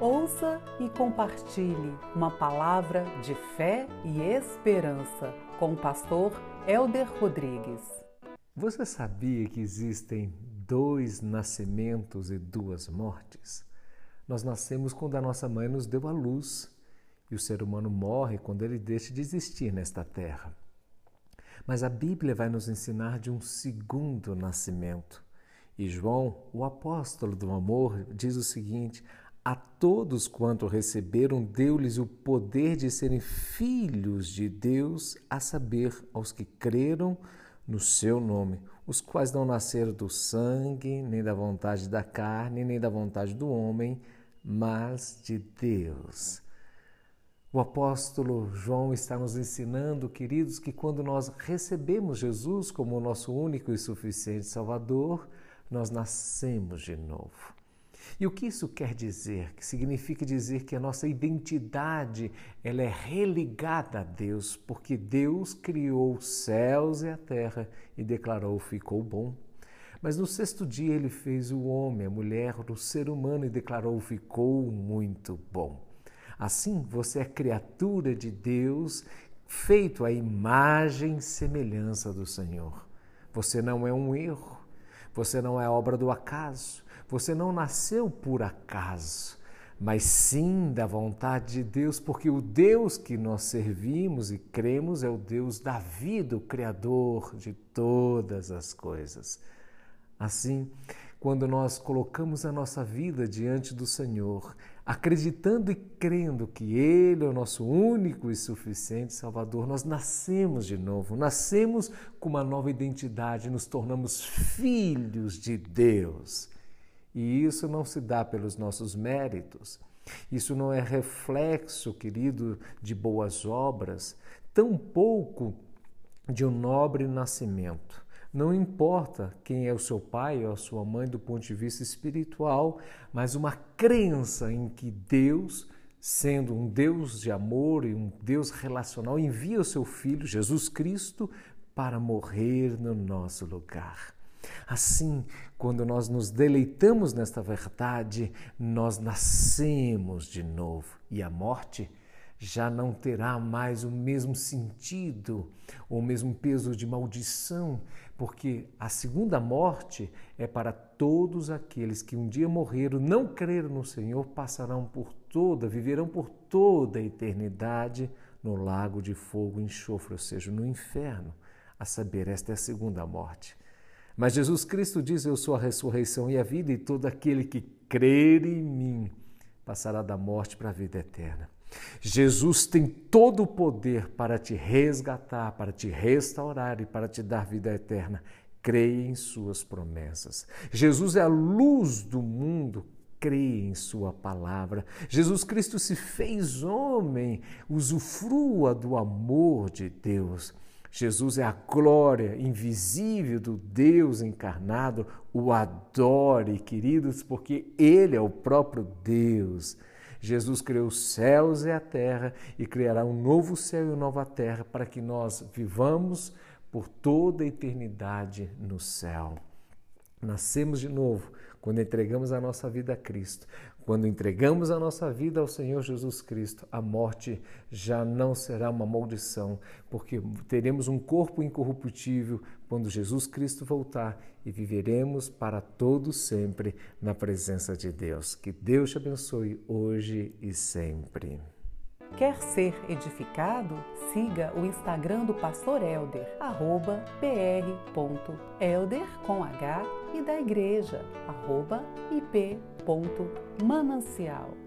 Ouça e compartilhe uma palavra de fé e esperança com o pastor Elder Rodrigues. Você sabia que existem dois nascimentos e duas mortes? Nós nascemos quando a nossa mãe nos deu a luz e o ser humano morre quando ele deixa de existir nesta terra. Mas a Bíblia vai nos ensinar de um segundo nascimento. E João, o apóstolo do amor, diz o seguinte: a todos quanto receberam, deu-lhes o poder de serem filhos de Deus, a saber, aos que creram no seu nome, os quais não nasceram do sangue, nem da vontade da carne, nem da vontade do homem, mas de Deus. O apóstolo João está nos ensinando, queridos, que quando nós recebemos Jesus como o nosso único e suficiente Salvador, nós nascemos de novo. E o que isso quer dizer? Que significa dizer que a nossa identidade ela é religada a Deus, porque Deus criou os céus e a terra e declarou ficou bom. Mas no sexto dia ele fez o homem, a mulher, o ser humano e declarou ficou muito bom. Assim, você é criatura de Deus, feito à imagem e semelhança do Senhor. Você não é um erro, você não é obra do acaso, você não nasceu por acaso, mas sim da vontade de Deus, porque o Deus que nós servimos e cremos é o Deus da vida, o Criador de todas as coisas. Assim, quando nós colocamos a nossa vida diante do Senhor, acreditando e crendo que Ele é o nosso único e suficiente Salvador, nós nascemos de novo, nascemos com uma nova identidade, nos tornamos filhos de Deus. E isso não se dá pelos nossos méritos. Isso não é reflexo, querido, de boas obras, tampouco de um nobre nascimento. Não importa quem é o seu pai ou a sua mãe do ponto de vista espiritual, mas uma crença em que Deus, sendo um Deus de amor e um Deus relacional, envia o seu filho, Jesus Cristo, para morrer no nosso lugar. Assim, quando nós nos deleitamos nesta verdade, nós nascemos de novo e a morte já não terá mais o mesmo sentido, o mesmo peso de maldição, porque a segunda morte é para todos aqueles que um dia morreram, não creram no Senhor, passarão por toda, viverão por toda a eternidade no lago de fogo e enxofre, ou seja, no inferno. A saber, esta é a segunda morte. Mas Jesus Cristo diz: Eu sou a ressurreição e a vida, e todo aquele que crer em mim passará da morte para a vida eterna. Jesus tem todo o poder para te resgatar, para te restaurar e para te dar vida eterna. Creia em suas promessas. Jesus é a luz do mundo. Creia em Sua palavra. Jesus Cristo se fez homem, usufrua do amor de Deus. Jesus é a glória invisível do Deus encarnado. O adore, queridos, porque Ele é o próprio Deus. Jesus criou os céus e a terra e criará um novo céu e uma nova terra para que nós vivamos por toda a eternidade no céu. Nascemos de novo quando entregamos a nossa vida a Cristo. Quando entregamos a nossa vida ao Senhor Jesus Cristo, a morte já não será uma maldição, porque teremos um corpo incorruptível quando Jesus Cristo voltar e viveremos para todo sempre na presença de Deus. Que Deus te abençoe hoje e sempre. Quer ser edificado? Siga o Instagram do Pastor Elder, arroba pr.elder com H e da igreja, arroba ip.manancial.